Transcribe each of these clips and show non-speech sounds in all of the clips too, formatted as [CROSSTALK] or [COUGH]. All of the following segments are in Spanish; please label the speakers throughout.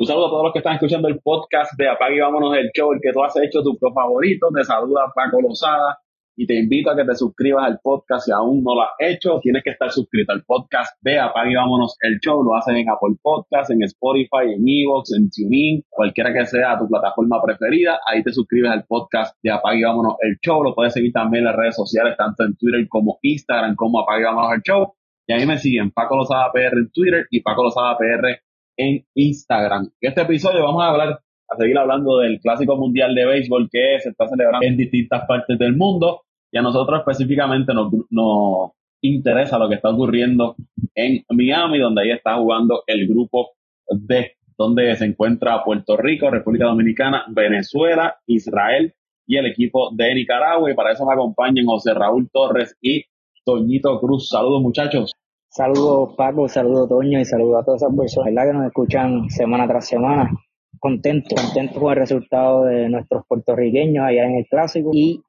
Speaker 1: Un saludo a todos los que están escuchando el podcast de Apague y Vámonos el Show, el que tú has hecho tu favorito. Te saluda Paco Lozada y te invito a que te suscribas al podcast si aún no lo has hecho. Tienes que estar suscrito al podcast de Apague y Vámonos el Show. Lo haces en Apple Podcast, en Spotify, en Evox, en TuneIn, cualquiera que sea tu plataforma preferida. Ahí te suscribes al podcast de Apague y Vámonos el Show. Lo puedes seguir también en las redes sociales, tanto en Twitter como Instagram, como Apague y Vámonos el Show. Y ahí me siguen Paco Lozada PR en Twitter y Paco Lozada PR en Instagram. En este episodio vamos a hablar, a seguir hablando del Clásico Mundial de Béisbol que se está celebrando en distintas partes del mundo y a nosotros específicamente nos, interesa lo que está ocurriendo en Miami, donde ahí está jugando el grupo D, donde se encuentra Puerto Rico, República Dominicana, Venezuela, Israel y el equipo de Nicaragua. Y para eso me acompañan José Raúl Torres y Toñito Cruz. Saludos muchachos.
Speaker 2: Saludos Paco, saludos Toño y saludos a todas esas personas que nos escuchan semana tras semana. Contento, contento con el resultado de nuestros puertorriqueños allá en el clásico y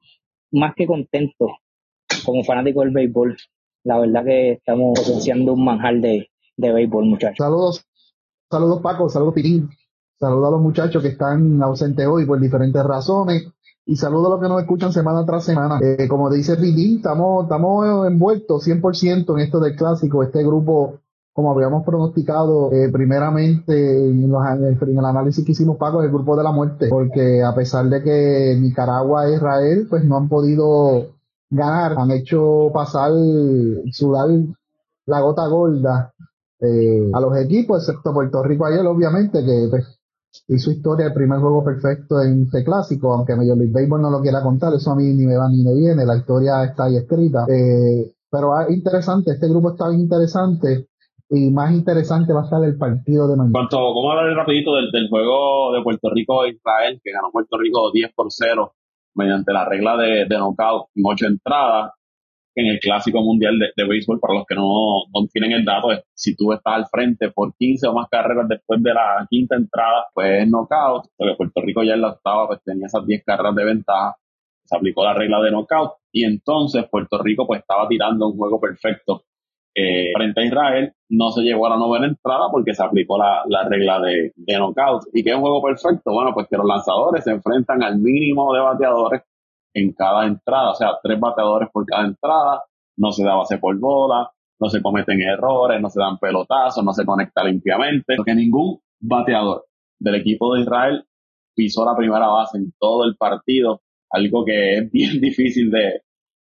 Speaker 2: más que contento como fanático del béisbol. La verdad que estamos presenciando un manjar de, de béisbol, muchachos.
Speaker 3: Saludos, saludos Paco, saludos Pirín, saludos a los muchachos que están ausentes hoy por diferentes razones y saludo a los que nos escuchan semana tras semana. Eh, como dice Ridín, estamos, estamos envueltos 100% en esto del clásico, este grupo, como habíamos pronosticado eh, primeramente en, el análisis que hicimos, Paco, el grupo de la muerte, porque a pesar de que Nicaragua e Israel, pues no han podido ganar, han hecho pasar, sudar la gota gorda eh, a los equipos, excepto Puerto Rico ayer, obviamente, que pues, hizo historia el primer juego perfecto en este clásico, aunque Major League Baseball no lo quiera contar, eso a mí ni me va ni me viene, la historia está ahí escrita. Eh, pero es interesante, este grupo está bien interesante y más interesante va a estar el partido de mañana.
Speaker 1: Cuanto, vamos a hablar rapidito del, del juego de Puerto Rico-Israel, que ganó Puerto Rico 10 por 0 mediante la regla de, de knockout en ocho entradas en el clásico mundial de, de béisbol, para los que no, no, tienen el dato, si tú estás al frente por 15 o más carreras después de la quinta entrada, pues es knockout, porque Puerto Rico ya en la octava pues tenía esas 10 carreras de ventaja, se aplicó la regla de knockout, y entonces Puerto Rico pues estaba tirando un juego perfecto eh, frente a Israel, no se llegó a la novena entrada porque se aplicó la, la regla de, de knockout. ¿Y qué es un juego perfecto? Bueno, pues que los lanzadores se enfrentan al mínimo de bateadores en cada entrada, o sea, tres bateadores por cada entrada, no se da base por bola, no se cometen errores, no se dan pelotazos, no se conecta limpiamente, porque ningún bateador del equipo de Israel pisó la primera base en todo el partido, algo que es bien [LAUGHS] difícil de,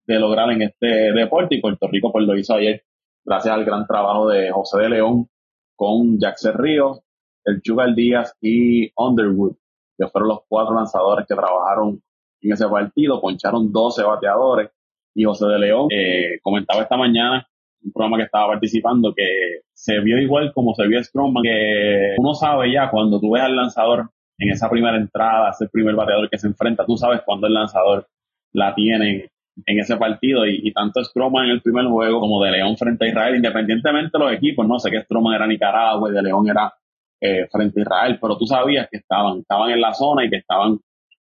Speaker 1: de lograr en este deporte y Puerto Rico pues lo hizo ayer gracias al gran trabajo de José de León con Jackson Ríos, el Chugal Díaz y Underwood, que fueron los cuatro lanzadores que trabajaron en ese partido, poncharon 12 bateadores. Y José de León eh, comentaba esta mañana un programa que estaba participando que se vio igual como se vio Strongman, que uno sabe ya cuando tú ves al lanzador en esa primera entrada, ese primer bateador que se enfrenta, tú sabes cuando el lanzador la tiene en ese partido. Y, tanto Stroman en el primer juego como de León frente a Israel, independientemente de los equipos, no sé que Stroman era Nicaragua y de León era eh, frente a Israel, pero tú sabías que estaban, estaban en la zona y que estaban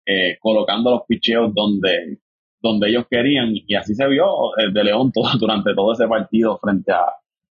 Speaker 1: eh, colocando los picheos donde, donde ellos querían. Y así se vio el de León [LAUGHS] todo, durante todo ese partido frente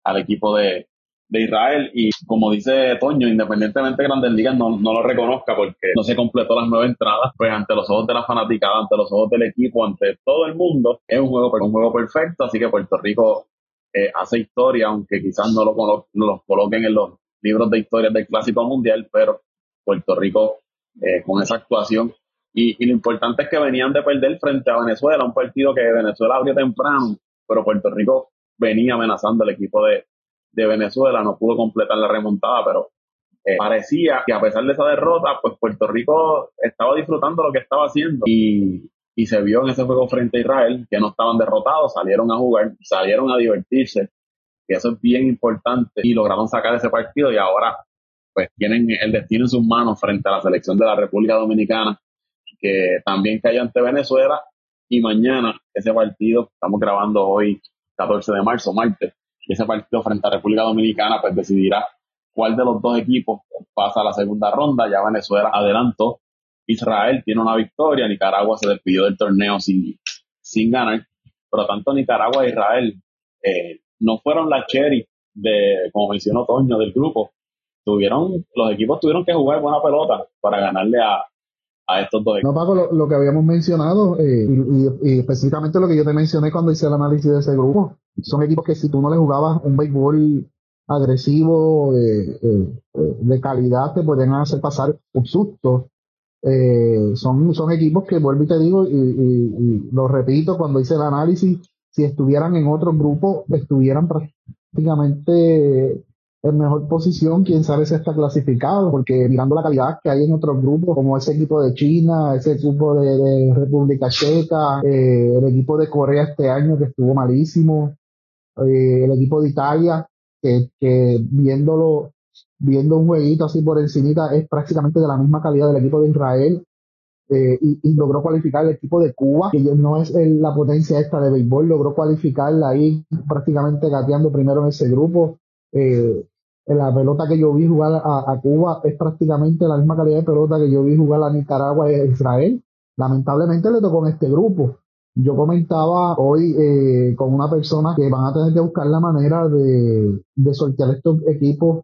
Speaker 1: al equipo de, de Israel. Y como dice Toño, independientemente de Grandes Ligas no, no, lo reconozca porque no se completó las nueve entradas, pues ante los ojos de la fanaticada, ante los ojos del equipo, ante todo el mundo, es un juego, un juego perfecto, así que Puerto Rico eh, hace historia, aunque quizás no lo, no lo coloquen en los libros de historia del Clásico Mundial, pero Puerto Rico eh, con esa actuación y, lo importante es que venían de perder frente a Venezuela, un partido que Venezuela abrió temprano, pero Puerto Rico venía amenazando al equipo de, Venezuela, no pudo completar la remontada, pero eh, parecía que a pesar de esa derrota, pues Puerto Rico estaba disfrutando lo que estaba haciendo. Y, y se vio en ese juego frente a Israel que no estaban derrotados, salieron a jugar, salieron a divertirse, que eso es bien importante y lograron sacar ese partido y ahora pues tienen el destino en sus manos frente a la selección de la República Dominicana que también cayó ante Venezuela y mañana ese partido, estamos grabando hoy 14 de marzo, martes, ese partido frente a República Dominicana pues decidirá cuál de los dos equipos pasa a la segunda ronda, ya Venezuela adelantó, Israel tiene una victoria, Nicaragua se despidió del torneo sin, sin ganar, pero tanto Nicaragua e Israel eh, no fueron la cherry de, como mencionó Toño, del grupo, tuvieron, los equipos tuvieron que jugar buena pelota para ganarle a, a estos dos.
Speaker 3: No, Paco, lo, que habíamos mencionado, eh, y, específicamente lo que yo te mencioné cuando hice el análisis de ese grupo, son equipos que si tú no le jugabas un béisbol agresivo, eh, eh, de calidad, te pueden hacer pasar un susto. son, son equipos que, vuelvo y te digo, y, lo repito, cuando hice el análisis, si estuvieran en otro grupo, estuvieran prácticamente en mejor posición, quién sabe si está clasificado, porque mirando la calidad que hay en otros grupos, como ese equipo de China, ese equipo de, República Checa, eh, el equipo de Corea este año que estuvo malísimo, eh, el equipo de Italia, que, viéndolo, viendo un jueguito así por encimita, es prácticamente de la misma calidad del equipo de Israel. Eh, y, logró cualificar el equipo de Cuba, que no es la potencia esta de béisbol, logró cualificarla ahí prácticamente gateando primero en ese grupo. Eh, la pelota que yo vi jugar a, Cuba es prácticamente la misma calidad de pelota que yo vi jugar a Nicaragua e Israel. Lamentablemente le tocó en este grupo. Yo comentaba hoy eh, con una persona que van a tener que buscar la manera de, de sortear estos equipos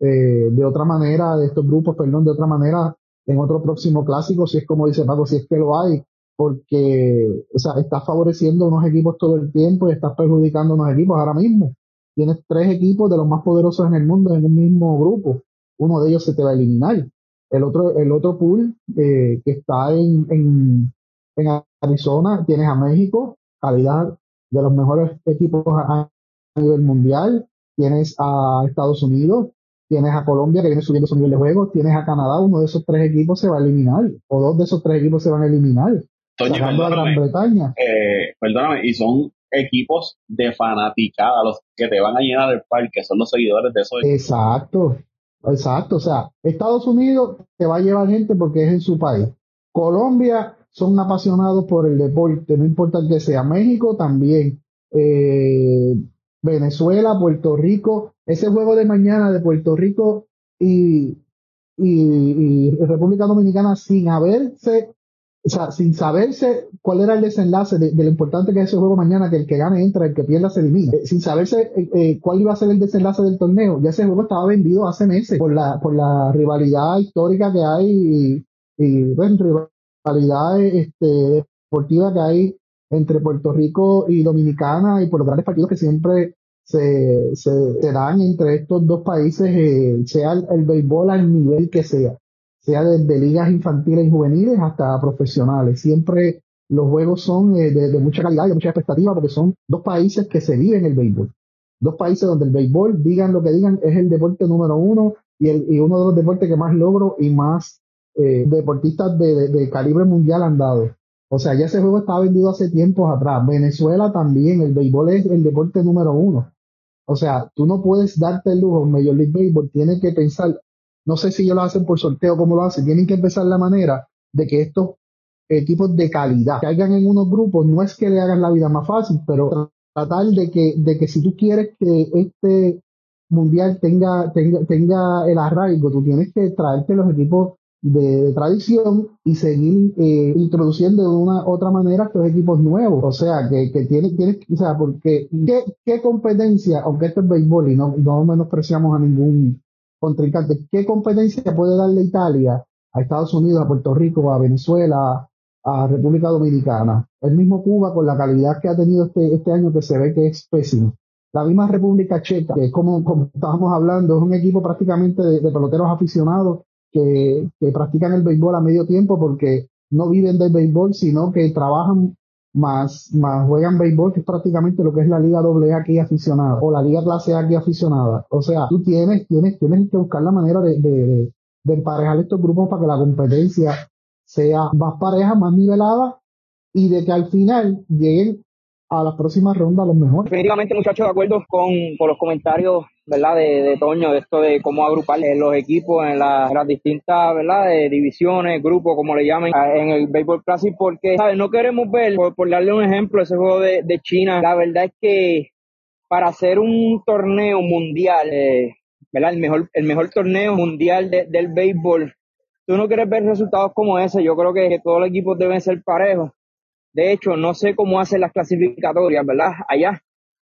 Speaker 3: eh, de otra manera, de estos grupos, perdón, de otra manera en otro próximo clásico, si es como dice Paco, si es que lo hay, porque o sea, estás favoreciendo unos equipos todo el tiempo y estás perjudicando unos equipos ahora mismo tienes tres equipos de los más poderosos en el mundo en un mismo grupo. Uno de ellos se te va a eliminar. El otro, el otro pool eh, que está en, en, en, Arizona, tienes a México, calidad de los mejores equipos a, nivel mundial. Tienes a Estados Unidos, tienes a Colombia que viene subiendo su nivel de juego, tienes a Canadá, uno de esos tres equipos se va a eliminar, o dos de esos tres equipos se van a eliminar.
Speaker 1: Toño, a Gran Bretaña. Eh, perdóname, y son equipos de fanaticada, los que te van a llenar el parque, son los seguidores de esos
Speaker 3: Exacto, exacto. O sea, Estados Unidos te va a llevar gente porque es en su país. Colombia son apasionados por el deporte, no importa que sea. México también. Eh, Venezuela, Puerto Rico. Ese juego de mañana de Puerto Rico y, y, y República Dominicana sin haberse o sea, sin saberse cuál era el desenlace de, lo importante que es ese juego mañana, que el que gane entra, el que pierda se elimina, eh, sin saberse eh, eh, cuál iba a ser el desenlace del torneo, ya ese juego estaba vendido hace meses por la, por la rivalidad histórica que hay y, y bueno, rivalidad este, deportiva que hay entre Puerto Rico y Dominicana y por los grandes partidos que siempre se, se, dan entre estos dos países, sea el, el béisbol al nivel que sea sea desde ligas infantiles y juveniles hasta profesionales. Siempre los juegos son eh, de, mucha calidad y de mucha expectativa porque son dos países que se viven el béisbol. Dos países donde el béisbol, digan lo que digan, es el deporte número uno y, uno de los deportes que más logro y más eh, deportistas de, de, calibre mundial han dado. O sea, ya ese juego estaba vendido hace tiempos atrás. Venezuela también, el béisbol es el deporte número uno. O sea, tú no puedes darte el lujo, Major League Baseball tiene que pensar, no sé si ellos lo hacen por sorteo, cómo lo hacen. Tienen que empezar la manera de que estos equipos de calidad caigan en unos grupos. No es que le hagan la vida más fácil, pero tratar de que, de que si tú quieres que este mundial tenga, tenga, tenga el arraigo, tú tienes que traerte los equipos de, tradición y seguir eh, introduciendo de una otra manera estos equipos nuevos. O sea, que, que tienes, tienes, o sea, porque ¿qué, qué competencia, aunque esto es béisbol y no, no menospreciamos a ningún contrincante. ¿Qué competencia puede darle Italia a Estados Unidos, a Puerto Rico, a Venezuela, a República Dominicana? El mismo Cuba con la calidad que ha tenido este, este año que se ve que es pésimo. La misma República Checa, que como, como estábamos hablando, es un equipo prácticamente de, peloteros aficionados que, que practican el béisbol a medio tiempo porque no viven del béisbol, sino que trabajan más, más juegan béisbol, que es prácticamente lo que es la Liga AA aquí aficionada, o la Liga Clase A aquí aficionada. O sea, tú tienes, tienes, tienes que buscar la manera de, de, de emparejar estos grupos para que la competencia sea más pareja, más nivelada, y de que al final lleguen a las próximas rondas los mejores.
Speaker 2: Definitivamente, muchachos, de acuerdo con, con los comentarios ¿verdad? De, Toño, de esto de cómo agrupar los equipos en, las distintas, ¿verdad? De divisiones, grupos, como le llamen, en el Baseball Classic, porque, ¿sabes? No queremos ver, por, darle un ejemplo, ese juego de, China, la verdad es que para hacer un torneo mundial, eh, ¿verdad? El mejor, el mejor torneo mundial del béisbol, tú no quieres ver resultados como ese, yo creo que todos los equipos deben ser parejos. De hecho, no sé cómo hacen las clasificatorias, ¿verdad? Allá,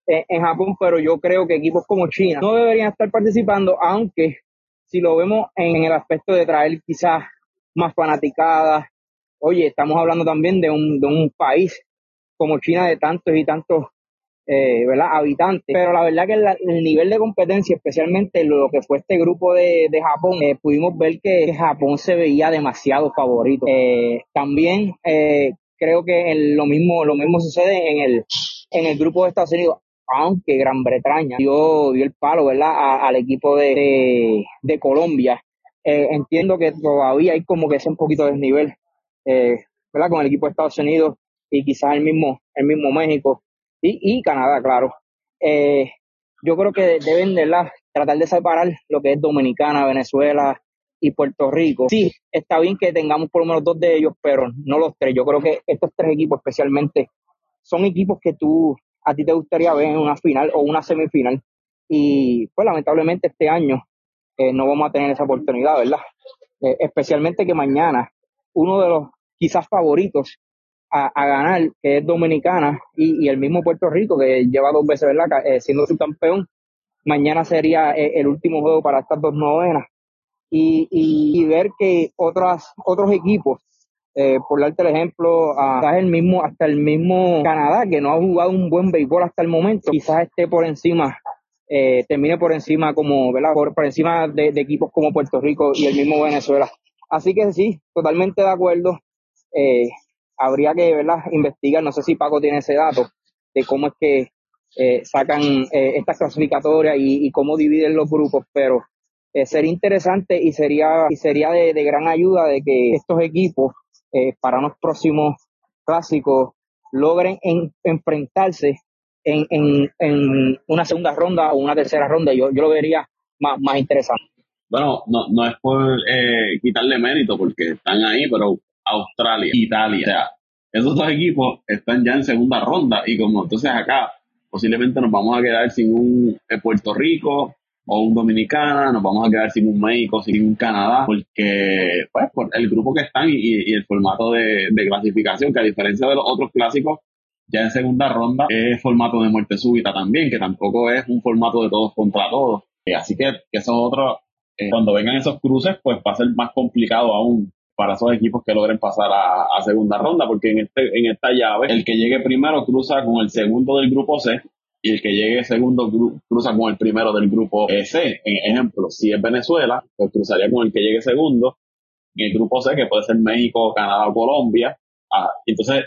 Speaker 2: en Japón, pero yo creo que equipos como China no deberían estar participando, aunque si lo vemos en el aspecto de traer quizás más fanaticadas, oye, estamos hablando también de un, de un país como China de tantos y tantos eh, ¿verdad? habitantes. Pero la verdad que el, nivel de competencia, especialmente lo que fue este grupo de, de Japón, eh, pudimos ver que Japón se veía demasiado favorito. Eh, también creo que lo mismo lo mismo sucede en el en el grupo de Estados Unidos aunque Gran Bretaña dio, dio el palo ¿verdad? al equipo de, de, Colombia. Eh, entiendo que todavía hay como que ese un poquito de desnivel eh, ¿verdad? con el equipo de Estados Unidos y quizás el mismo, el mismo México y, y Canadá, claro. Eh, yo creo que deben de la, tratar de separar lo que es Dominicana, Venezuela y Puerto Rico. Sí, está bien que tengamos por lo menos dos de ellos, pero no los tres. Yo creo que estos tres equipos especialmente son equipos que tú a ti te gustaría ver en una final o una semifinal. Y pues lamentablemente este año eh, no vamos a tener esa oportunidad, ¿verdad? Eh, especialmente que mañana uno de los quizás favoritos a, ganar, que es Dominicana, y, el mismo Puerto Rico, que lleva dos veces, ¿verdad? Eh, siendo su campeón, mañana sería el último juego para estas dos novenas. Y, y, ver que otras, otros equipos eh, por darte el ejemplo, hasta el mismo, hasta el mismo Canadá, que no ha jugado un buen béisbol hasta el momento, quizás esté por encima, eh, termine por encima como, ¿verdad? Por, encima de, equipos como Puerto Rico y el mismo Venezuela. Así que sí, totalmente de acuerdo. Eh, habría que, ¿verdad? Investigar, no sé si Paco tiene ese dato, de cómo es que eh, sacan eh, estas clasificatorias y, cómo dividen los grupos, pero eh, sería interesante y sería, y sería de, gran ayuda de que estos equipos eh, para unos próximos clásicos logren enfrentarse en, en, en, una segunda ronda o una tercera ronda. Yo, yo lo vería más, más interesante.
Speaker 1: Bueno, no, no es por eh, quitarle mérito porque están ahí, pero Australia, Italia, o sea, esos dos equipos están ya en segunda ronda y como entonces acá posiblemente nos vamos a quedar sin un eh, Puerto Rico, o un Dominicana, nos vamos a quedar sin un México, sin un Canadá, porque pues por el grupo que están y, el formato de, clasificación, que a diferencia de los otros clásicos, ya en segunda ronda es formato de muerte súbita también, que tampoco es un formato de todos contra todos. Eh, así que, que esos otros, eh, cuando vengan esos cruces, pues va a ser más complicado aún para esos equipos que logren pasar a, a segunda ronda, porque en, este, en esta llave, el que llegue primero cruza con el segundo del grupo C, y el que llegue segundo cruza con el primero del grupo C. En ejemplo, si es Venezuela, pues cruzaría con el que llegue segundo. En el grupo C, que puede ser México, Canadá o Colombia. Ah, entonces,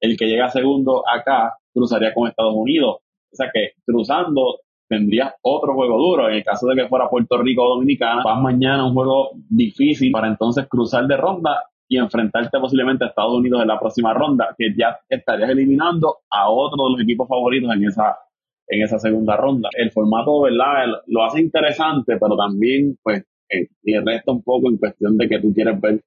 Speaker 1: el que llega segundo acá cruzaría con Estados Unidos. O sea que cruzando tendría otro juego duro. En el caso de que fuera Puerto Rico o Dominicana, vas mañana un juego difícil para entonces cruzar de ronda y enfrentarte posiblemente a Estados Unidos en la próxima ronda, que ya estarías eliminando a otro de los equipos favoritos en esa en esa segunda ronda. El formato, ¿verdad? Lo hace interesante, pero también, pues, eh, resta un poco en cuestión de que tú quieres ver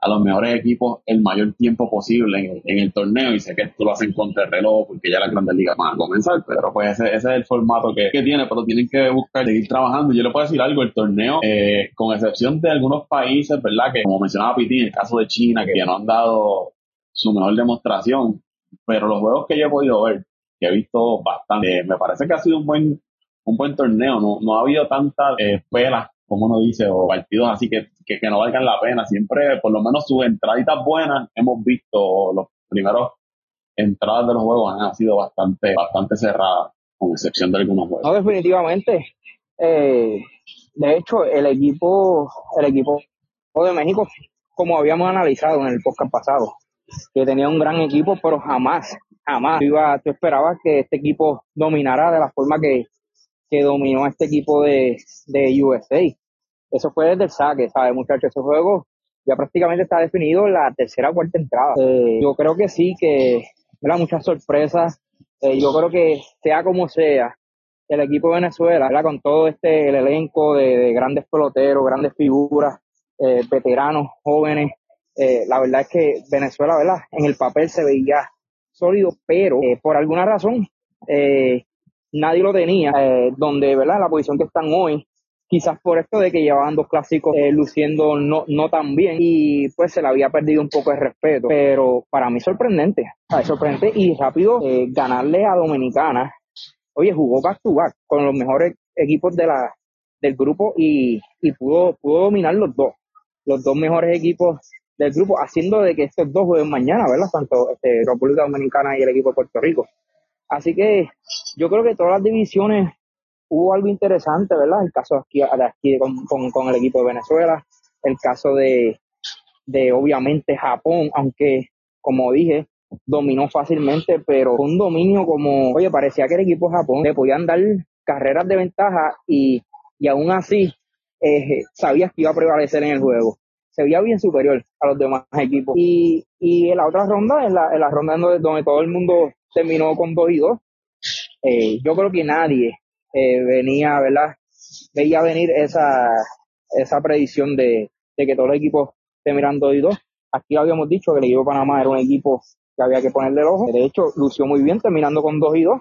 Speaker 1: a los mejores equipos el mayor tiempo posible en, el torneo y sé que esto lo hacen con reloj porque ya las grandes ligas van a comenzar, pero pues ese, ese es el formato que, tiene, pero tienen que buscar seguir trabajando. Yo le puedo decir algo, el torneo, eh, con excepción de algunos países, ¿verdad? Que como mencionaba Piti, en el caso de China, que ya no han dado su mejor demostración, pero los juegos que yo he podido ver, que he visto bastante. Me parece que ha sido un buen, un buen torneo. No, no ha habido tantas eh, pelas, como uno dice, o partidos así que, que, no valgan la pena. Siempre, por lo menos, sus entraditas buenas hemos visto. Los primeros entradas de los juegos han sido bastante, bastante cerradas, con excepción de algunos juegos.
Speaker 2: No, definitivamente. Eh, de hecho, el equipo, el equipo de México, como habíamos analizado en el podcast pasado, que tenía un gran equipo, pero jamás jamás iba, tú esperabas que este equipo dominara de la forma que, que dominó este equipo de, de USA. Eso fue desde el saque, ¿sabes, muchachos? Ese juego ya prácticamente está definido la tercera o cuarta entrada. Eh, yo creo que sí, que era muchas sorpresas. Eh, yo creo que sea como sea, el equipo de Venezuela, ¿verdad? con todo este el elenco de, grandes peloteros, grandes figuras, eh, veteranos, jóvenes, la verdad es que Venezuela, ¿verdad? En el papel se veía sólido, pero eh, por alguna razón eh, nadie lo tenía, eh, donde, ¿verdad? La posición que están hoy, quizás por esto de que llevaban dos clásicos luciendo no, no tan bien y pues se le había perdido un poco de respeto, pero para mí sorprendente, sorprendente y rápido ganarle a Dominicana, oye, jugó back to back con los mejores equipos de la, del grupo y, y pudo, pudo dominar los dos, los dos mejores equipos del grupo, haciendo de que estos dos jueguen mañana, ¿verdad? Tanto este, República Dominicana y el equipo de Puerto Rico. Así que yo creo que todas las divisiones hubo algo interesante, ¿verdad? El caso aquí, aquí con, con, el equipo de Venezuela, el caso de, de obviamente Japón, aunque como dije, dominó fácilmente, pero un dominio como, oye, parecía que el equipo de Japón le podían dar carreras de ventaja y, y aún así eh, sabías que iba a prevalecer en el juego. Se veía bien superior a los demás equipos. Y, y en la otra ronda, en la, en la ronda donde, donde todo el mundo terminó con 2 y 2, eh, yo creo que nadie eh, venía, ¿verdad? Veía venir esa, esa predicción de, de que todos los equipos terminaran 2 y 2. Aquí habíamos dicho que el equipo de Panamá era un equipo que había que ponerle el ojo. De hecho, lució muy bien terminando con 2 y 2.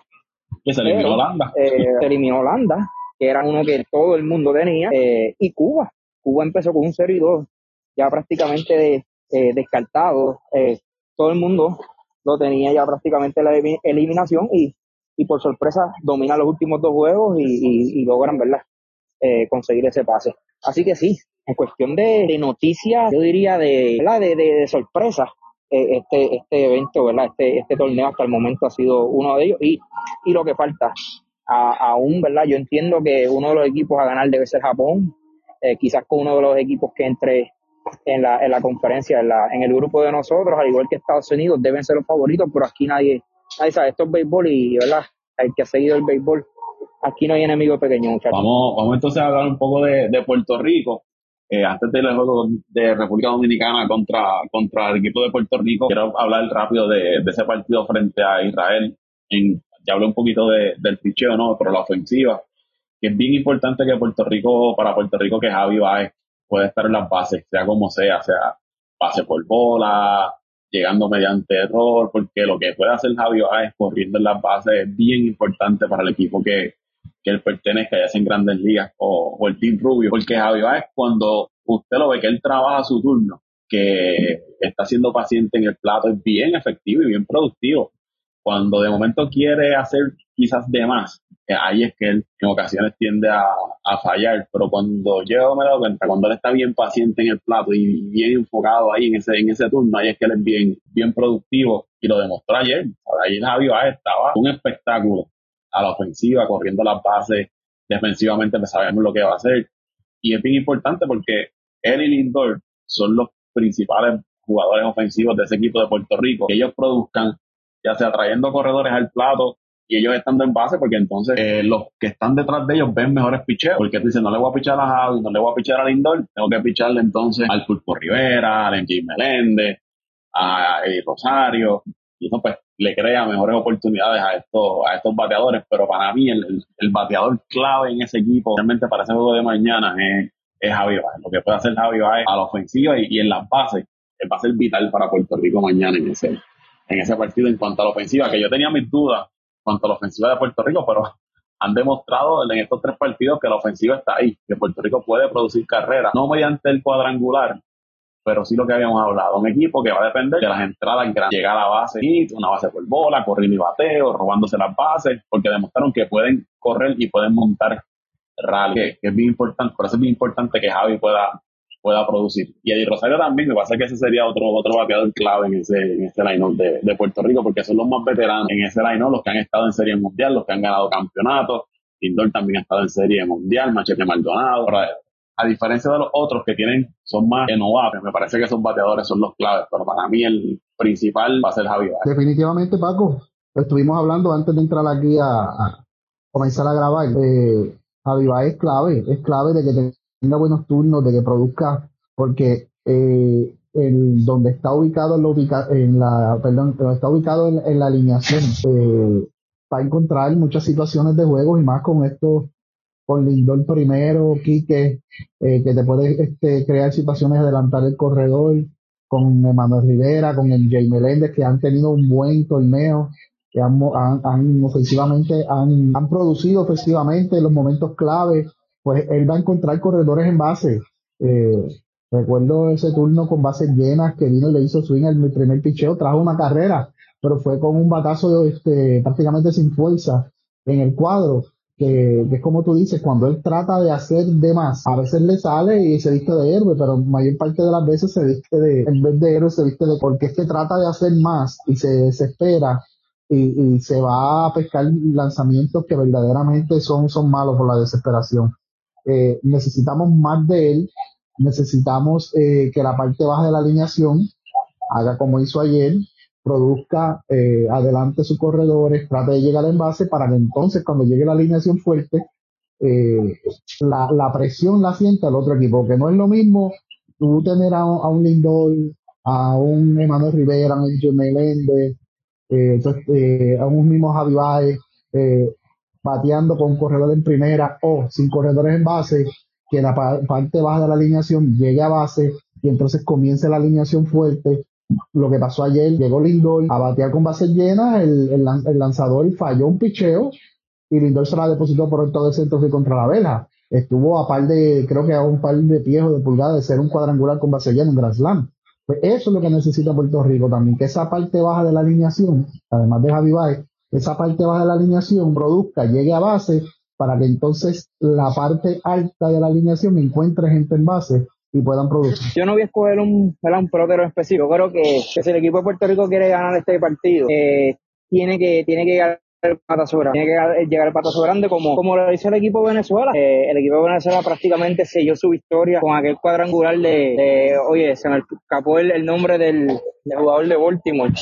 Speaker 1: Que se eliminó Holanda.
Speaker 2: Eh, se eliminó Holanda, que era uno que todo el mundo tenía. Eh, y Cuba. Cuba empezó con un 0 y 2, ya prácticamente eh, descartado. Eh, todo el mundo lo tenía ya prácticamente la eliminación y, y por sorpresa domina los últimos dos juegos y, logran, ¿verdad? Eh, conseguir ese pase. Así que sí, en cuestión de, de noticias, yo diría de, de, de, de sorpresa, eh, este, este evento, ¿verdad? Este, este torneo hasta el momento ha sido uno de ellos y, y lo que falta aún, ¿verdad? Yo entiendo que uno de los equipos a ganar debe ser Japón, eh, quizás con uno de los equipos que entre en la, en la conferencia, en, la, en el grupo de nosotros, al igual que Estados Unidos, deben ser los favoritos, pero aquí nadie, nadie sabe, esto es béisbol y, ¿verdad? El que ha seguido el béisbol, aquí no hay enemigo pequeño, muchachos.
Speaker 1: Vamos, vamos entonces a hablar un poco de, de Puerto Rico. Eh, antes del juego de República Dominicana contra, contra el equipo de Puerto Rico, quiero hablar rápido de, de ese partido frente a Israel. Ya hablé un poquito de, del picheo, ¿no? Pero la ofensiva, que es bien importante que Puerto Rico, para Puerto Rico, que Javi Baez puede estar en las bases, sea como sea, sea pase por bola, llegando mediante error, porque lo que puede hacer Javi Baez corriendo en las bases es bien importante para el equipo que, que él pertenezca, ya sea en grandes ligas o, el Team Rubio, porque Javi Baez cuando usted lo ve que él trabaja su turno, que está siendo paciente en el plato, es bien efectivo y bien productivo. Cuando de momento quiere hacer quizás de más, ahí es que él en ocasiones tiende a, a fallar, pero cuando yo me doy cuenta, cuando él está bien paciente en el plato y bien enfocado ahí en ese, en ese turno, ahí es que él es bien, bien productivo y lo demostró ayer. Ayer Javi Baez estaba un espectáculo a la ofensiva, corriendo las bases, defensivamente pues sabemos lo que va a hacer. Y es bien importante porque él y Lindor son los principales jugadores ofensivos de ese equipo de Puerto Rico. Que ellos produzcan, ya sea trayendo corredores al plato y ellos estando en base, porque entonces eh, los que están detrás de ellos ven mejores picheos. Porque tú dices, no le voy a pichar a Javi, no le voy a pichar a Lindor, tengo que picharle entonces al Pulpo Rivera, al Engie Meléndez, a Eddie Rosario. Y eso pues le crea mejores oportunidades a estos, a estos bateadores, pero para mí el, el, el bateador clave en ese equipo, realmente para ese juego de mañana, es, es Javi Baez. Lo que puede hacer Javi Baez a la ofensiva y, en las bases, él va a ser vital para Puerto Rico mañana en ese, en ese partido en cuanto a la ofensiva, que yo tenía mis dudas cuanto a la ofensiva de Puerto Rico, pero [LAUGHS] han demostrado en estos tres partidos que la ofensiva está ahí, que Puerto Rico puede producir carreras, no mediante el cuadrangular, pero sí lo que habíamos hablado, un equipo que va a depender de las entradas grandes, llegar a la base, una base por bola, correr y bateo, robándose las bases, porque demostraron que pueden correr y pueden montar rally, que, es bien importante, por eso es bien importante que Javi pueda pueda producir. Y Eddie Rosario también, me parece que ese sería otro otro bateador clave en ese, en line de, de Puerto Rico, porque son los más veteranos en ese line los que han estado en serie mundial, los que han ganado campeonatos. Lindor también ha estado en serie mundial, Machete Maldonado, a diferencia de los otros que tienen, son más renovables, me parece que esos bateadores son los claves, pero para mí el principal va a ser Javier.
Speaker 3: Definitivamente, Paco, estuvimos hablando antes de entrar aquí a, a comenzar a grabar. Eh, Javi es clave, es clave de que tenga buenos turnos, de que produzca, porque eh, el, donde está ubicado en la, ubica, en la perdón, donde está ubicado en, la alineación, eh, va a encontrar muchas situaciones de juego y más con estos con Lindor primero, Quique, eh, que te puede este, crear situaciones, adelantar el corredor, con Emanuel Rivera, con el Jay Meléndez, que han tenido un buen torneo, que han, han, han ofensivamente, han, han producido ofensivamente en los momentos clave, pues él va a encontrar corredores en base. Eh, recuerdo ese turno con bases llenas que vino y le hizo swing el primer picheo, trajo una carrera, pero fue con un batazo este, prácticamente sin fuerza en el cuadro que, es como tú dices, cuando él trata de hacer de más, a veces le sale y se viste de héroe, pero mayor parte de las veces se viste de, en vez de héroe se viste de, porque es que trata de hacer más y se desespera y, se va a pescar lanzamientos que verdaderamente son, son malos por la desesperación. Eh, necesitamos más de él, necesitamos eh, que la parte baja de la alineación haga como hizo ayer, produzca eh, adelante sus corredores, trate de llegar en base para que entonces cuando llegue la alineación fuerte, eh, la, presión la sienta el otro equipo, que no es lo mismo tú tener a, un Lindol, a un Emanuel Rivera, a un John Meléndez, eh, a un mismo Javi Baez, bateando con un corredor en primera o sin corredores en base, que la parte baja de la alineación llegue a base y entonces comience la alineación fuerte lo que pasó ayer, llegó Lindor a batear con bases llenas, el, el, lanzador falló un picheo y Lindor se la depositó por todo el centro y contra la vela. Estuvo a par de, creo que a un par de pies o de pulgadas de ser un cuadrangular con base llena, un Grand Slam. Pues eso es lo que necesita Puerto Rico también, que esa parte baja de la alineación, además de Javi Baez, esa parte baja de la alineación produzca, llegue a base, para que entonces la parte alta de la alineación encuentre gente en base y puedan producir.
Speaker 2: Yo no voy a escoger un, un pelotero específico. Creo que, si el equipo de Puerto Rico quiere ganar este partido, eh, tiene que tiene que llegar el patazo grande. Tiene que llegar el patazo grande como, como lo hizo el equipo de Venezuela. Eh, el equipo de Venezuela prácticamente selló su victoria con aquel cuadrangular de, oye, se me escapó el, nombre del, del jugador de Baltimore.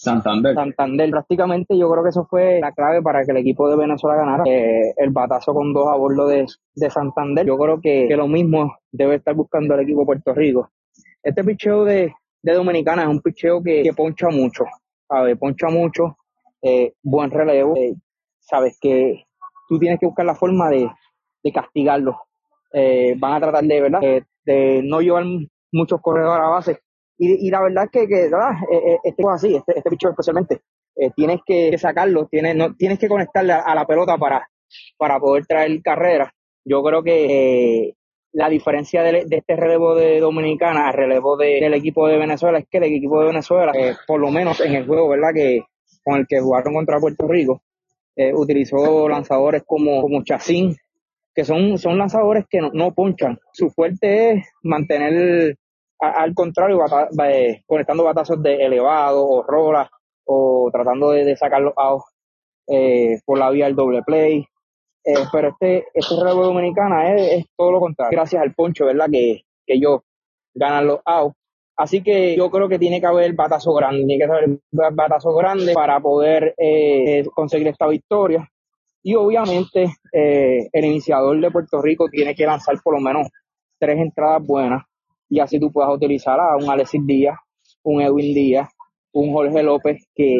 Speaker 1: Santander.
Speaker 2: Santander. Prácticamente yo creo que eso fue la clave para que el equipo de Venezuela ganara. Eh, el batazo con dos a bordo de, Santander. Yo creo que, lo mismo debe estar buscando el equipo de Puerto Rico. Este picheo de, Dominicana es un picheo que, poncha mucho. ¿Sabes? Poncha mucho. Eh, buen relevo. Eh, sabes que tú tienes que buscar la forma de, castigarlo. van a tratar de, ¿verdad? de no llevar muchos corredores a base y, la verdad es que, que. Eh, eh, este es así, este, este bicho especialmente, eh, tienes que sacarlo, tienes, no, tienes que conectarle a, la pelota para, para poder traer carrera. Yo creo que la diferencia de, este relevo de Dominicana al relevo del equipo de Venezuela es que el equipo de Venezuela, por lo menos en el juego, ¿verdad? Que con el que jugaron contra Puerto Rico, utilizó lanzadores como, como Chacín, que son, son lanzadores que no ponchan. Su fuerte es mantener al contrario, eh, conectando batazos de elevado o rolas o tratando de, sacar los outs eh, por la vía del doble play. Eh, pero este, este relevo dominicana es, todo lo contrario. Gracias al poncho, ¿verdad? Que, que ellos ganan los outs. Así que yo creo que tiene que haber batazo grande, tiene que haber batazo grande para poder conseguir esta victoria. Y obviamente el iniciador de Puerto Rico tiene que lanzar por lo menos tres entradas buenas y así tú puedas utilizar a un Alexis Díaz, un Edwin Díaz, un Jorge López que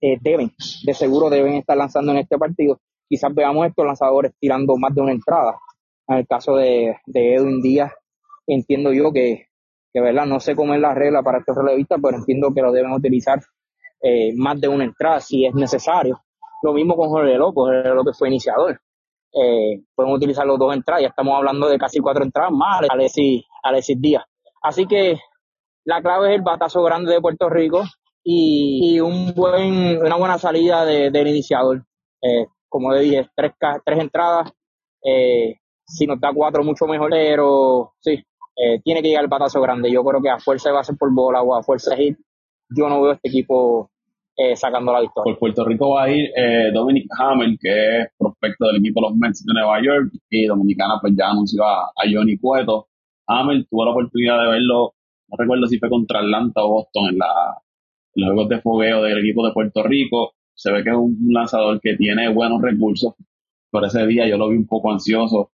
Speaker 2: eh, deben, de seguro deben estar lanzando en este partido. Quizás veamos estos lanzadores tirando más de una entrada. En el caso de, Edwin Díaz, entiendo yo que, que, ¿verdad? No sé cómo es la regla para estos relevistas, pero entiendo que lo deben utilizar eh, más de una entrada si es necesario. Lo mismo con Jorge López, Jorge López fue iniciador. Eh, pueden utilizar los dos entradas, ya estamos hablando de casi cuatro entradas más, Alexis, Alexis Díaz. Así que la clave es el batazo grande de Puerto Rico y, un buen, una buena salida del iniciador. Eh, como le dije, tres, tres entradas, eh, si nos da cuatro mucho mejor, pero sí, eh, tiene que llegar el batazo grande. Yo creo que a fuerza va a ser por bola o a fuerza hit. Yo no veo este equipo sacando la victoria.
Speaker 1: Por Puerto Rico va a ir eh, Dominic Hamel, que es prospecto del equipo de los Mets de Nueva York, y Dominicana pues ya anunció a, Johnny Cueto. Hamel tuvo la oportunidad de verlo, no recuerdo si fue contra Atlanta o Boston en, la, los juegos de fogueo del equipo de Puerto Rico. Se ve que es un lanzador que tiene buenos recursos. Por ese día yo lo vi un poco ansioso.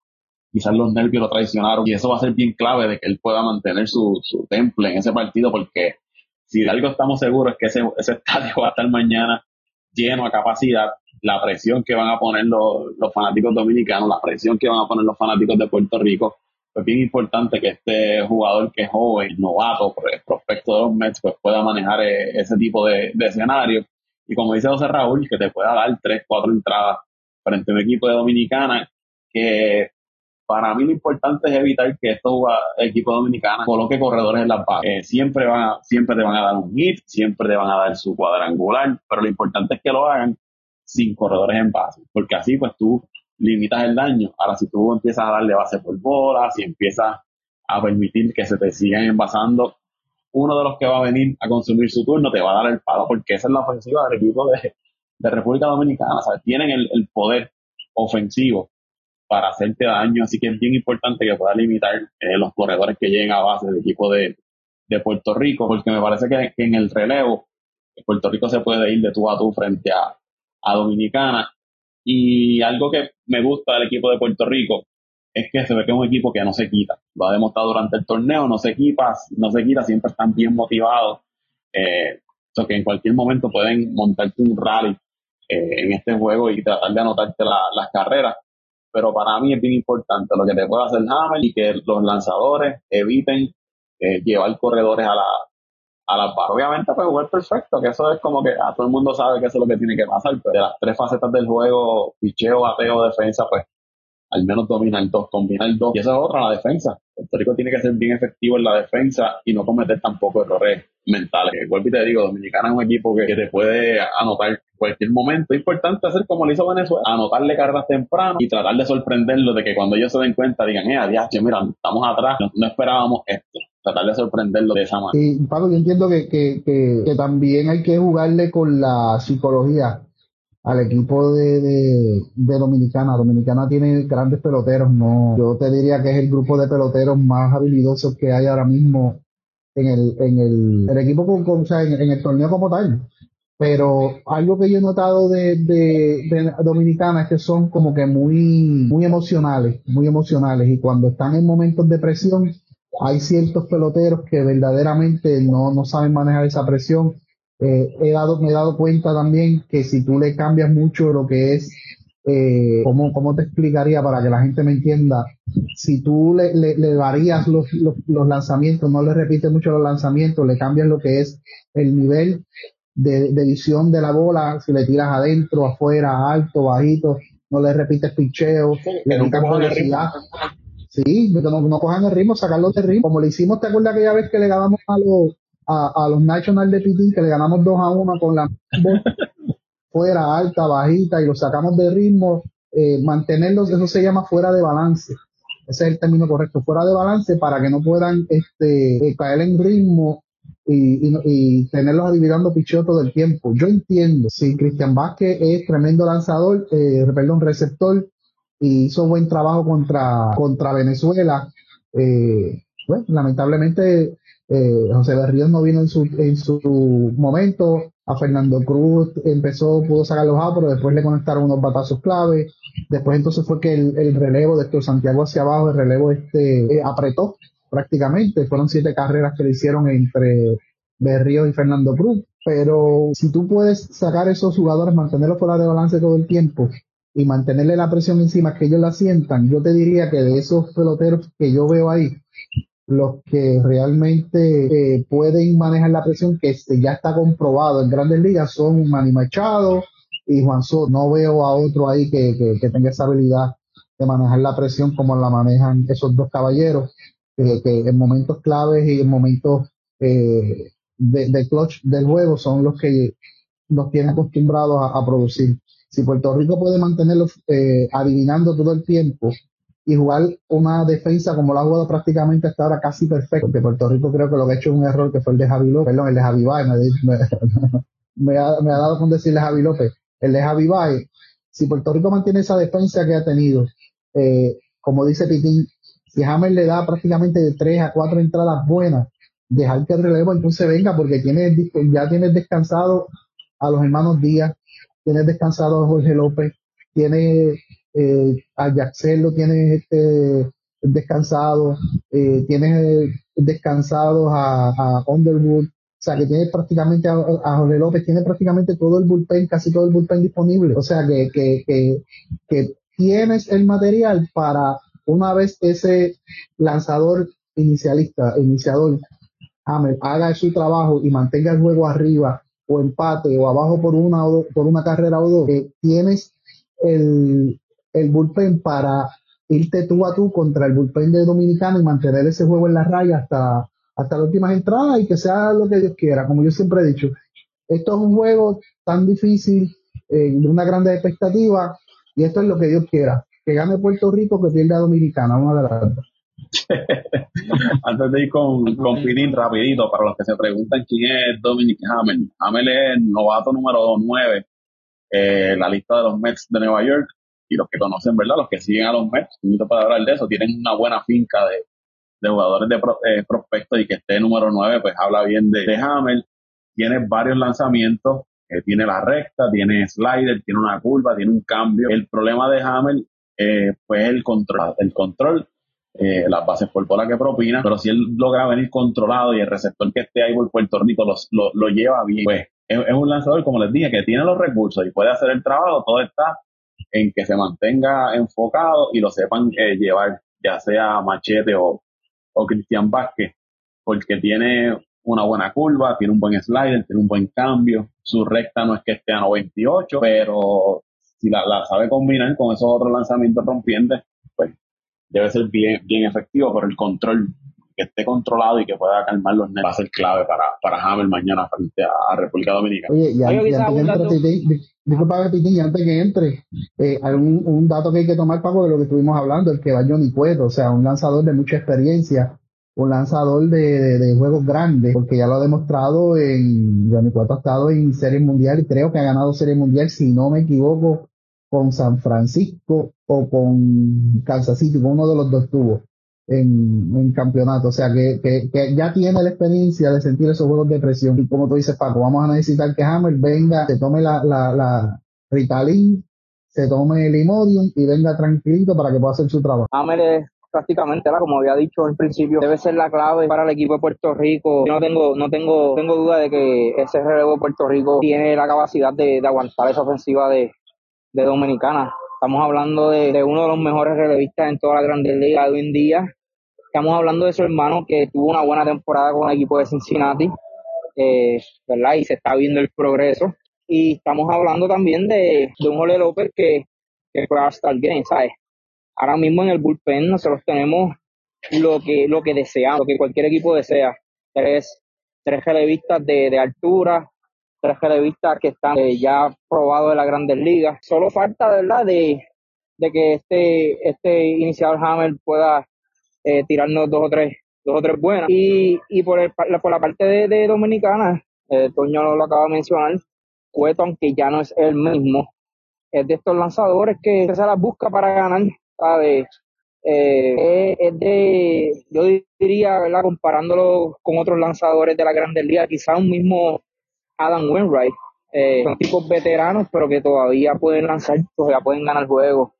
Speaker 1: Quizás los nervios lo traicionaron y eso va a ser bien clave de que él pueda mantener su, su temple en ese partido porque si de algo estamos seguros es que ese, ese [LAUGHS] estadio va a estar mañana lleno a capacidad, la presión que van a poner los, fanáticos dominicanos, la presión que van a poner los fanáticos de Puerto Rico, es bien importante que este jugador que es joven, novato, prospecto de los Mets, pues pueda manejar eh, ese tipo de, de escenario. Y como dice José Raúl, que te pueda dar tres, cuatro entradas frente a un equipo de Dominicana que para mí lo importante es evitar que estos equipos dominicanos coloquen corredores en la bases. Eh, siempre, van siempre te van a dar un hit, siempre te van a dar su cuadrangular, pero lo importante es que lo hagan sin corredores en base, porque así pues tú limitas el daño. Ahora, si tú empiezas a darle base por bola, si empiezas a permitir que se te sigan envasando, uno de los que va a venir a consumir su turno te va a dar el palo, porque esa es la ofensiva del equipo de, República Dominicana. ¿sabes? Tienen el, poder ofensivo para hacerte daño, así que es bien importante que pueda limitar eh, los corredores que lleguen a base del equipo de, Puerto Rico, porque me parece que, en el relevo Puerto Rico se puede ir de tú a tú frente a, a Dominicana. Y algo que me gusta del equipo de Puerto Rico es que se ve que es un equipo que no se quita. Lo ha demostrado durante el torneo, no se quita, no se quita, siempre están bien motivados. Eh, que en cualquier momento pueden montarte un rally eh, en este juego y tratar de anotarte las carreras. Pero para mí es bien importante lo que te pueda hacer Hammer y que los lanzadores eviten eh, llevar corredores a la, a la par. Obviamente, pues jugar perfecto, que eso es como que a todo el mundo sabe que eso es lo que tiene que pasar, pero de las tres facetas del juego, picheo, bateo, defensa, pues al menos domina el dos, combina el dos. Y esa es otra, la defensa. Puerto Rico tiene que ser bien efectivo en la defensa y no cometer tampoco errores mentales. Vuelvo y te digo, Dominicana es un equipo que, te puede anotar cualquier momento. Es importante hacer como lo hizo Venezuela, anotarle cargas temprano y tratar de sorprenderlo de que cuando ellos se den cuenta digan, eh, adiós, mira, estamos atrás, no, esperábamos esto. Tratar de sorprenderlo de esa manera.
Speaker 3: Y Pablo, yo entiendo que, que, que, también hay que jugarle con la psicología al equipo de, de, Dominicana. Dominicana tiene grandes peloteros, no. Yo te diría que es el grupo de peloteros más habilidosos que hay ahora mismo en el, en el, el equipo con, o sea, en, el torneo como tal. Pero algo que yo he notado de, de, Dominicana es que son como que muy, muy emocionales, muy emocionales. Y cuando están en momentos de presión, hay ciertos peloteros que verdaderamente no, no saben manejar esa presión eh, he dado, me he dado cuenta también que si tú le cambias mucho lo que es, eh, ¿cómo, ¿cómo, te explicaría para que la gente me entienda? Si tú le, le, varías los, los, lanzamientos, no le repites mucho los lanzamientos, le cambias lo que es el nivel de, de visión de la bola, si le tiras adentro, afuera, alto, bajito, no le repites picheo, le quitas velocidad. Sí, no, no cojan el ritmo, sacarlo de ritmo. Como le hicimos, ¿te acuerdas aquella vez que le ganamos a los, a, los National de Pitín que le ganamos 2 a 1 con la [LAUGHS] fuera, alta, bajita y lo sacamos de ritmo, eh, mantenerlos, eso se llama fuera de balance. Ese es el término correcto, fuera de balance para que no puedan este, eh, caer en ritmo y, y, y tenerlos adivinando picheo todo el tiempo. Yo entiendo, si Cristian Vázquez es tremendo lanzador, eh, perdón, receptor, y hizo buen trabajo contra, contra Venezuela, eh, pues, lamentablemente eh, José Berríos no vino en su, en su momento, a Fernando Cruz empezó, pudo sacar los A, pero después le conectaron unos batazos clave, después entonces fue que el, relevo de Santiago hacia abajo, el relevo este eh, apretó prácticamente, fueron siete carreras que le hicieron entre Berríos y Fernando Cruz, pero si tú puedes sacar esos jugadores, mantenerlos fuera de balance todo el tiempo, y mantenerle la presión encima que ellos la sientan, yo te diría que de esos peloteros que yo veo ahí, los que realmente eh, pueden manejar la presión, que este, ya está comprobado en grandes ligas, son Manny Machado y Juan Soto. No veo a otro ahí que, que, tenga esa habilidad de manejar la presión como la manejan esos dos caballeros, que en momentos claves y en momentos eh, de, clutch del juego son los que nos tienen acostumbrados a, producir. Si Puerto Rico puede mantenerlos eh, adivinando todo el tiempo, y jugar una defensa como lo ha jugado prácticamente hasta ahora casi perfecto. Que Puerto Rico creo que lo que ha hecho es un error que fue el de Javi López, perdón, el de Javi Baez, [LAUGHS] me, ha, dado con decirle Javi López, el de Javi Baez, si Puerto Rico mantiene esa defensa que ha tenido, eh, como dice Pitín, si Hammer le da prácticamente de tres a cuatro entradas buenas, dejar que el relevo entonces venga porque tiene, ya tienes descansado a los hermanos Díaz, tienes descansado a Jorge López, tiene eh, a Jaxel lo tienes este, descansado, eh, tienes descansados a, Underwood, o sea que tienes prácticamente a, Jorge López, tiene prácticamente todo el bullpen, casi todo el bullpen disponible, o sea que, que, que, que tienes el material para una vez ese lanzador inicialista, iniciador, haga su trabajo y mantenga el juego arriba o empate o abajo por una o por una carrera o dos, que tienes el, el bullpen para irte tú a tú contra el bullpen de Dominicano y mantener ese juego en la raya hasta, hasta las últimas entradas y que sea lo que Dios quiera. Como yo siempre he dicho, esto es un juego tan difícil, eh, de una gran expectativa, Y esto es lo que Dios quiera. Que gane Puerto Rico, que pierda Dominicana, vamos a dar [LAUGHS]
Speaker 1: Antes de ir con, con rapidito, para los que se preguntan quién es Dominic Hamel. Hamel es novato número 9 eh, en la lista de los Mets de Nueva York. Y los que conocen, ¿verdad? Los que siguen a los Mets, invito para hablar de eso, tienen una buena finca de, de jugadores de eh, prospectos y que esté número 9, pues habla bien de, de Hamel. Tiene varios lanzamientos, eh, tiene la recta, tiene slider, tiene una curva, tiene un cambio. El problema de Hamel, eh, pues el control. El control eh, las bases por bola que propina, pero si él logra venir controlado y el receptor que esté ahí por Puerto Rico lo, lo, lleva bien, pues es, un lanzador, como les dije, que tiene los recursos y puede hacer el trabajo, todo está en que se mantenga enfocado y lo sepan eh, llevar, ya sea Machete o, o Cristian Vázquez, porque tiene una buena curva, tiene un buen slider, tiene un buen cambio, su recta no es que esté a 98, pero si la, la sabe combinar con esos otros lanzamientos rompientes, debe ser bien, bien efectivo, pero el control, que esté controlado y que pueda calmar los nervios va a ser clave para, para Hammer mañana frente a, República Dominicana.
Speaker 3: Oye, y, antes, que entre, antes que entre, eh, algún, un dato que hay que tomar, Paco, de lo que estuvimos hablando, el que va Johnny Cueto, o sea, un lanzador de mucha experiencia, un lanzador de, de, juegos grandes, porque ya lo ha demostrado en, Johnny Cueto ha estado en Serie Mundial y creo que ha ganado Serie Mundial, si no me equivoco, con San Francisco o con Kansas City, con uno de los dos tuvo en, en campeonato. O sea, que, que, ya tiene la experiencia de sentir esos juegos de presión. Y como tú dices, Paco, vamos a necesitar que Hammer venga, se tome la, la, la Ritalin, se tome el Imodium y venga tranquilito para que pueda hacer su trabajo.
Speaker 2: Hammer es prácticamente, como había dicho al principio, debe ser la clave para el equipo de Puerto Rico. No tengo, no tengo, tengo duda de que ese relevo de Puerto Rico tiene la capacidad de, de aguantar esa ofensiva de, de Dominicana. Estamos hablando de, uno de los mejores relevistas en toda la Grandes Liga de hoy en día. Estamos hablando de su hermano que tuvo una buena temporada con el equipo de Cincinnati, eh, ¿verdad? Y se está viendo el progreso. Y estamos hablando también de, un Ole López que, que fue hasta el ¿sabes? Ahora mismo en el bullpen nosotros tenemos lo que, lo que desea, lo que cualquier equipo desea. Tres, tres relevistas de, de altura, tres relevistas que están eh, ya probados de la Grandes Ligas. Solo falta, ¿verdad?, de, de que este, este iniciador Hammer pueda eh, tirarnos dos o tres, dos o tres buenas. Y, y por, el, por la parte de, Dominicana, eh, Toño lo acaba de mencionar, Cueto, aunque ya no es el mismo, es de estos lanzadores que se las busca para ganar, ¿sabes? Es de, yo diría, ¿verdad? Comparándolo con otros lanzadores de la Grandes Ligas, quizá un mismo Adam Wainwright. Eh, son tipos veteranos, pero que todavía pueden lanzar, todavía pueden ganar juegos.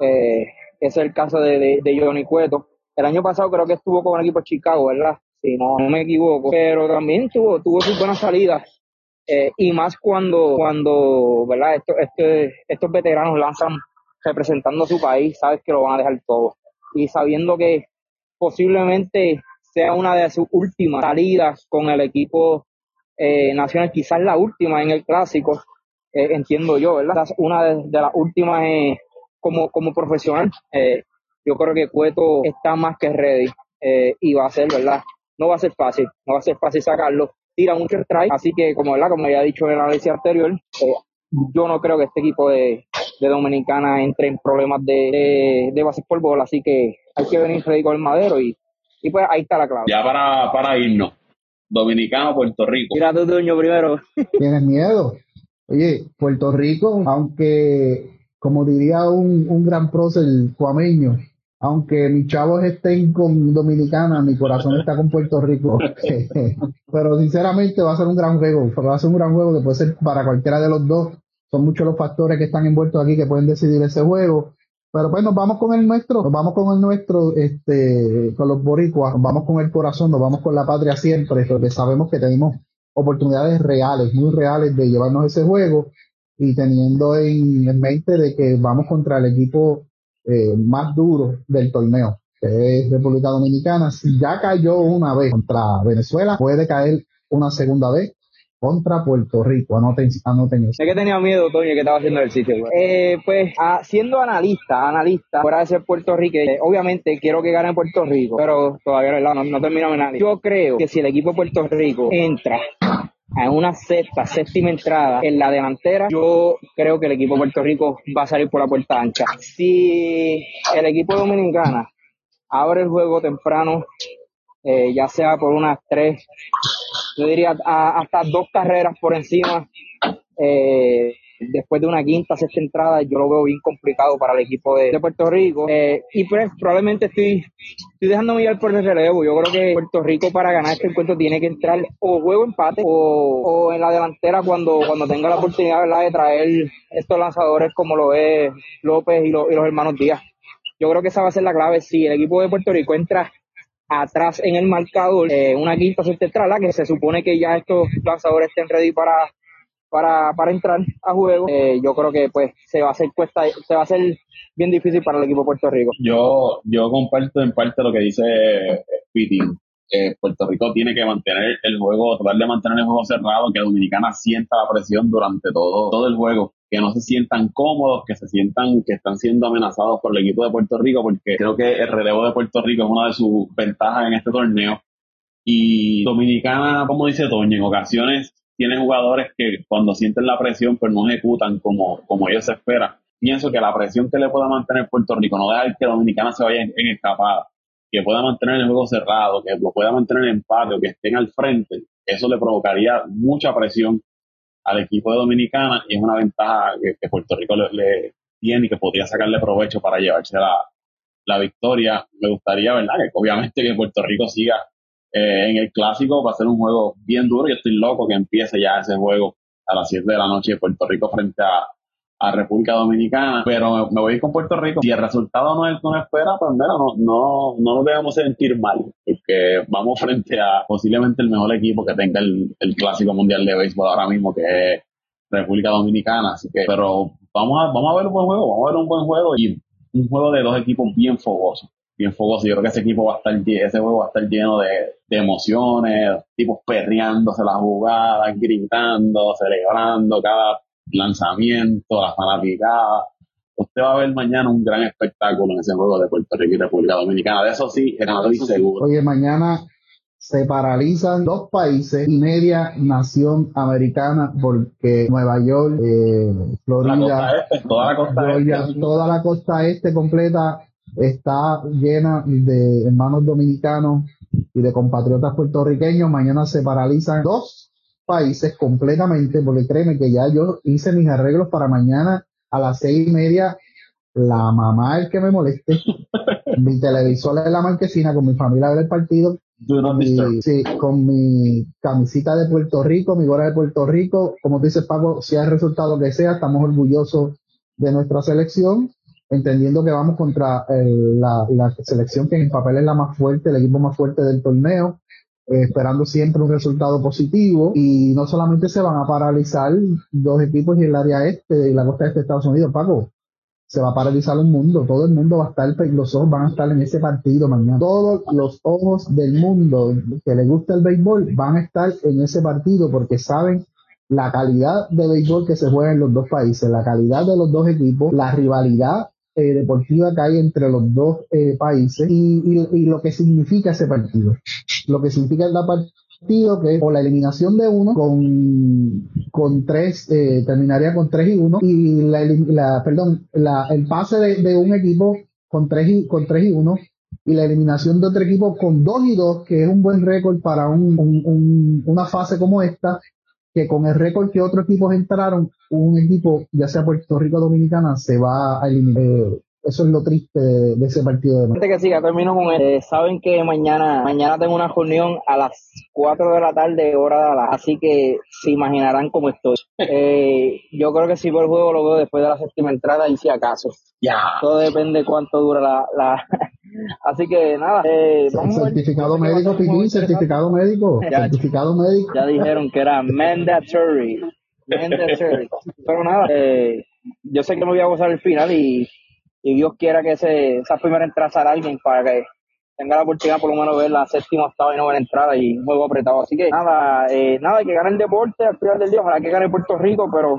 Speaker 2: Eh, es el caso de, de, Johnny Cueto. El año pasado creo que estuvo con el equipo de Chicago, ¿verdad? Si no, me equivoco. Pero también tuvo, tuvo sus buenas salidas. Eh, y más cuando, cuando ¿verdad? Esto, este, estos veteranos lanzan representando a su país, sabes que lo van a dejar todo. Y sabiendo que posiblemente sea una de sus últimas salidas con el equipo eh, Nacional, quizás la última en el clásico, eh, entiendo yo, ¿verdad? Una de, las últimas eh, como, como profesional. Eh, yo creo que Cueto está más que ready y va a ser, ¿verdad? No va a ser fácil, no va a ser fácil sacarlo. Tira mucho strike, así que, como, ¿verdad? Como había dicho en el análisis anterior, yo no creo que este equipo de, de Dominicana entre en problemas de, de, bases por bola, así que hay que venir ready con el madero y, y pues ahí está la clave.
Speaker 1: Ya para, para irnos, Dominicano, Puerto Rico.
Speaker 2: Mira tu dueño primero. [LAUGHS]
Speaker 3: Tienes miedo. Oye, Puerto Rico, aunque, como diría un, un gran prócer cuameño, aunque mis chavos estén con Dominicana, mi corazón está con Puerto Rico. [LAUGHS] Pero sinceramente va a ser un gran juego, va a ser un gran juego que puede ser para cualquiera de los dos. Son muchos los factores que están envueltos aquí que pueden decidir ese juego. Pero pues nos vamos con el nuestro, vamos con el nuestro, este, con los boricuas, nos vamos con el corazón, nos vamos con la patria siempre, porque sabemos que tenemos oportunidades reales, muy reales de llevarnos ese juego y teniendo en, mente de que vamos contra el equipo eh, más duro del torneo, que es República Dominicana. Si ya cayó una vez contra Venezuela, puede caer una segunda vez contra Puerto Rico. Anoten, anoten eso.
Speaker 2: Sé que tenía miedo, Toño, que estaba haciendo el sitio. Eh, pues, siendo analista, analista, fuera de ser puertorriqueño, obviamente quiero que gane Puerto Rico, pero todavía no, no termino mi análisis. Yo creo que si el equipo de Puerto Rico entra en una sexta, séptima entrada en la delantera, yo creo que el equipo de Puerto Rico va a salir por la puerta ancha. Si el equipo dominicana abre el juego temprano, eh, ya sea por unas tres, yo diría hasta dos carreras por encima, eh, después de una quinta, sexta entrada, yo lo veo bien complicado para el equipo de, Puerto Rico. Eh, y pues probablemente estoy, estoy dejando mirar por el relevo. Yo creo que Puerto Rico para ganar este encuentro tiene que entrar o juego empate o, o en la delantera cuando, cuando tenga la oportunidad de traer estos lanzadores como lo es López y, los hermanos Díaz. Yo creo que esa va a ser la clave. Si el equipo de Puerto Rico entra atrás en el marcador, eh, una quinta entrada, que se supone que ya estos lanzadores estén ready para para, para entrar a juego, eh, yo creo que pues se va a hacer cuesta, se va a hacer bien difícil para el equipo de Puerto Rico.
Speaker 1: Yo, yo comparto en parte lo que dice Piti. Eh, Puerto Rico tiene que mantener el juego, tratar de mantener el juego cerrado, que Dominicana sienta la presión durante todo, todo el juego, que no se sientan cómodos, que se sientan que están siendo amenazados por el equipo de Puerto Rico, porque creo que el relevo de Puerto Rico es una de sus ventajas en este torneo. Y Dominicana, como dice Toño, en ocasiones tiene jugadores que cuando sienten la presión pues no ejecutan como, como ellos se espera. Pienso que la presión que le pueda mantener Puerto Rico, no dejar que Dominicana se vaya en, escapada, que pueda mantener el juego cerrado, que lo pueda mantener en empate que estén al frente, eso le provocaría mucha presión al equipo de Dominicana y es una ventaja que, Puerto Rico le, tiene y que podría sacarle provecho para llevarse la, la victoria. Me gustaría, ¿verdad? Que obviamente que Puerto Rico siga eh, en el clásico va a ser un juego bien duro y estoy loco que empiece ya ese juego a las 7 de la noche de Puerto Rico frente a, República Dominicana, pero me voy a con Puerto Rico. Si el resultado no es como espera, pues mira, no, no, no nos debemos sentir mal, porque vamos [LAUGHS] frente a posiblemente el mejor equipo que tenga el, clásico mundial de béisbol ahora mismo, que es República Dominicana. Así que, pero vamos a, vamos a ver un buen juego, vamos a ver un buen juego y un juego de dos equipos bien fogosos bien fogoso. Yo creo que ese equipo va a estar, ese juego va a estar lleno de, de emociones, tipos perreándose las jugadas, gritando, celebrando cada lanzamiento, la fanaticada. Usted va a ver mañana un gran espectáculo en ese juego de Puerto Rico y República Dominicana. De eso sí, estoy seguro.
Speaker 3: Oye, mañana se paralizan dos países y media nación americana porque Nueva York, eh, Florida,
Speaker 1: este, toda la costa este.
Speaker 3: toda la costa este completa está llena de hermanos dominicanos y de compatriotas puertorriqueños. Mañana se paralizan dos países completamente, porque créeme que ya yo hice mis arreglos para mañana a las seis y media. La mamá el que me moleste, [LAUGHS] mi televisor es la marquesina con mi familia del partido, sí, con mi camisita de Puerto Rico, mi gorra de Puerto Rico, como dice Pablo, si el resultado que sea, estamos orgullosos de nuestra selección entendiendo que vamos contra la, selección que en papel es la más fuerte, el equipo más fuerte del torneo, eh, esperando siempre un resultado positivo y no solamente se van a paralizar dos equipos y el área este y la costa este de Estados Unidos, Paco, se va a paralizar un mundo, todo el mundo va a estar, los ojos van a estar en ese partido mañana. Todos los ojos del mundo que le gusta el béisbol van a estar en ese partido porque saben la calidad de béisbol que se juega en los dos países, la calidad de los dos equipos, la rivalidad eh, deportiva que hay entre los dos eh, países y, y, lo que significa ese partido. Lo que significa el partido que o la eliminación de uno con, con tres, eh, terminaría con tres y uno y la, la perdón, la, el pase de, un equipo con tres y, con tres y uno y la eliminación de otro equipo con dos y dos, que es un buen récord para un, un, una fase como esta, que con el récord que otros equipos entraron, un equipo, ya sea Puerto Rico o Dominicana, se va a eliminar. Eso es lo triste de, ese partido de
Speaker 2: Antes que siga, termino con él. Eh, saben que mañana, mañana tengo una reunión a las 4 de la tarde, hora de la, así que se imaginarán cómo estoy. [LAUGHS] Eh, yo creo que si veo el juego, lo veo después de la séptima entrada y si acaso.
Speaker 1: Ya.
Speaker 2: Todo depende cuánto dura la, la, [LAUGHS] Así que nada, eh,
Speaker 3: certificado médico, Piquín, certificado médico, certificado médico.
Speaker 2: Ya dijeron que era mandatory, mandatory. [LAUGHS] Pero nada, eh, yo sé que me voy a gozar el final y, y Dios quiera que ese, esa primera entrada a alguien para que tenga la oportunidad por lo menos ver la séptima, octava y novena entrada y un juego apretado. Así que nada, eh, nada, que ganar el deporte al final del día, ojalá que gane Puerto Rico, pero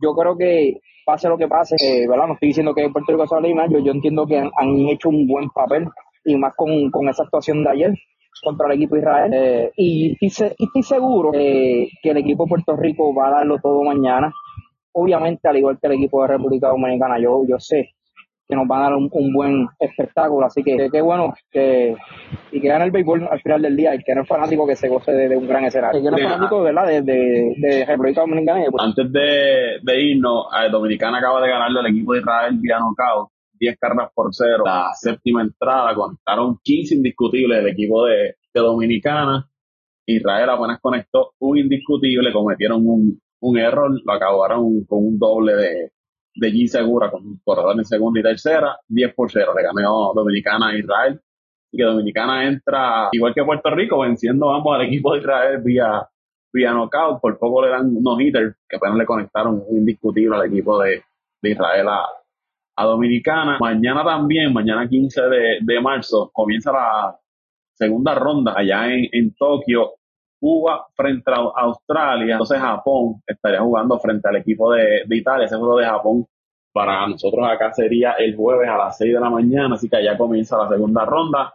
Speaker 2: yo creo que pase lo que pase, eh, ¿verdad? No estoy diciendo que Puerto Rico sea la yo, yo entiendo que han, hecho un buen papel y más con, esa actuación de ayer. contra el equipo Israel. Eh, y, estoy, estoy seguro que el equipo de Puerto Rico va a darlo todo mañana. Obviamente, al igual que el equipo de República Dominicana, yo, yo sé que nos van a dar un, buen espectáculo. Así que qué bueno que y que gane el béisbol al final del día y que no es fanático que se goce de, un gran escenario. Que no es fanático ¿verdad? De, de, de República Dominicana.
Speaker 1: Antes de, de irnos, eh, Dominicana acaba de ganarle al equipo de Israel vía knockout. 10 carreras por cero. La séptima entrada conectaron 15 indiscutibles del equipo de, de Dominicana. Israel apenas conectó un indiscutible, cometieron un, un error, lo acabaron con un doble de, de G Segura con corredor en segunda y tercera, 10 por 0, le ganó Dominicana a Israel. Y que Dominicana entra, igual que Puerto Rico, venciendo ambos al equipo de Israel vía, vía knockout. Por poco le dan unos hitters que apenas le conectaron indiscutible al equipo de, de Israel a, a, Dominicana. Mañana también, mañana 15 de, de marzo, comienza la segunda ronda allá en, en Tokio Cuba frente a Australia, entonces Japón estaría jugando frente al equipo de, Italia, ese juego de Japón para nosotros acá sería el jueves a las 6 de la mañana, así que allá comienza la segunda ronda,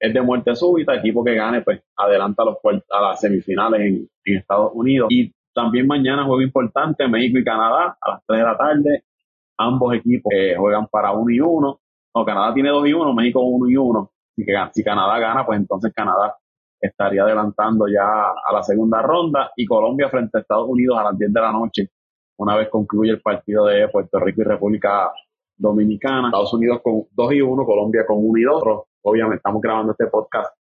Speaker 1: es de muerte súbita, equipo que gane pues adelanta a, los, a las semifinales en, Estados Unidos. Y también mañana juego importante, México y Canadá a las 3 de la tarde, ambos equipos juegan para 1 y 1, no, Canadá tiene 2 y 1, México 1 y 1, así que si Canadá gana, pues entonces Canadá estaría adelantando ya a la segunda ronda y Colombia frente a Estados Unidos a las 10 de la noche, una vez concluye el partido de Puerto Rico y República Dominicana. Estados Unidos con 2 y 1, Colombia con 1 y 2. Obviamente estamos grabando este podcast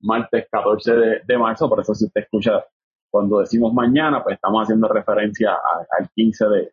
Speaker 1: martes 14 de, marzo, por eso si usted escucha cuando decimos mañana, pues estamos haciendo referencia al 15 de,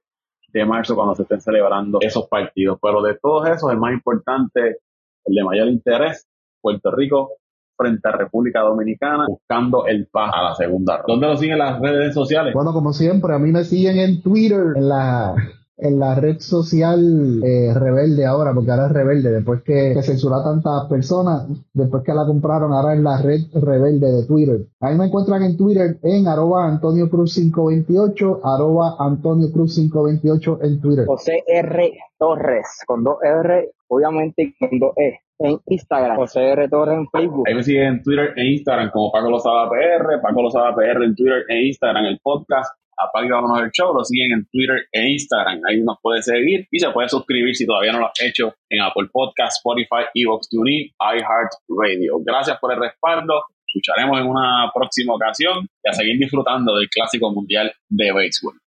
Speaker 1: de marzo cuando se estén celebrando esos partidos. Pero de todos esos, el más importante, el de mayor interés, Puerto Rico frente a República Dominicana buscando el paso a la segunda ronda. ¿Dónde lo siguen las redes sociales?
Speaker 3: Bueno, como siempre, a mí me siguen en Twitter, en la en la red social eh, rebelde ahora, porque ahora es rebelde, después que, que censuró a tantas personas, después que la compraron, ahora en la red rebelde de Twitter. Ahí me encuentran en Twitter en arroba Antonio Cruz 528, arroba Antonio Cruz 528 en Twitter.
Speaker 2: José R. Torres, con dos R, obviamente con dos E en Instagram, José R. Torres en Facebook.
Speaker 1: Ahí me siguen en Twitter e Instagram como Paco Lozada PR, Paco Lozada PR en Twitter e Instagram, el podcast. Apague Vámonos el Show, lo siguen en Twitter e Instagram, ahí nos puede seguir y se puede suscribir si todavía no lo ha hecho en Apple Podcast, Spotify, Evox, TuneIn, iHeartRadio. Gracias por el respaldo, escucharemos en una próxima ocasión y a seguir disfrutando del Clásico Mundial de Béisbol.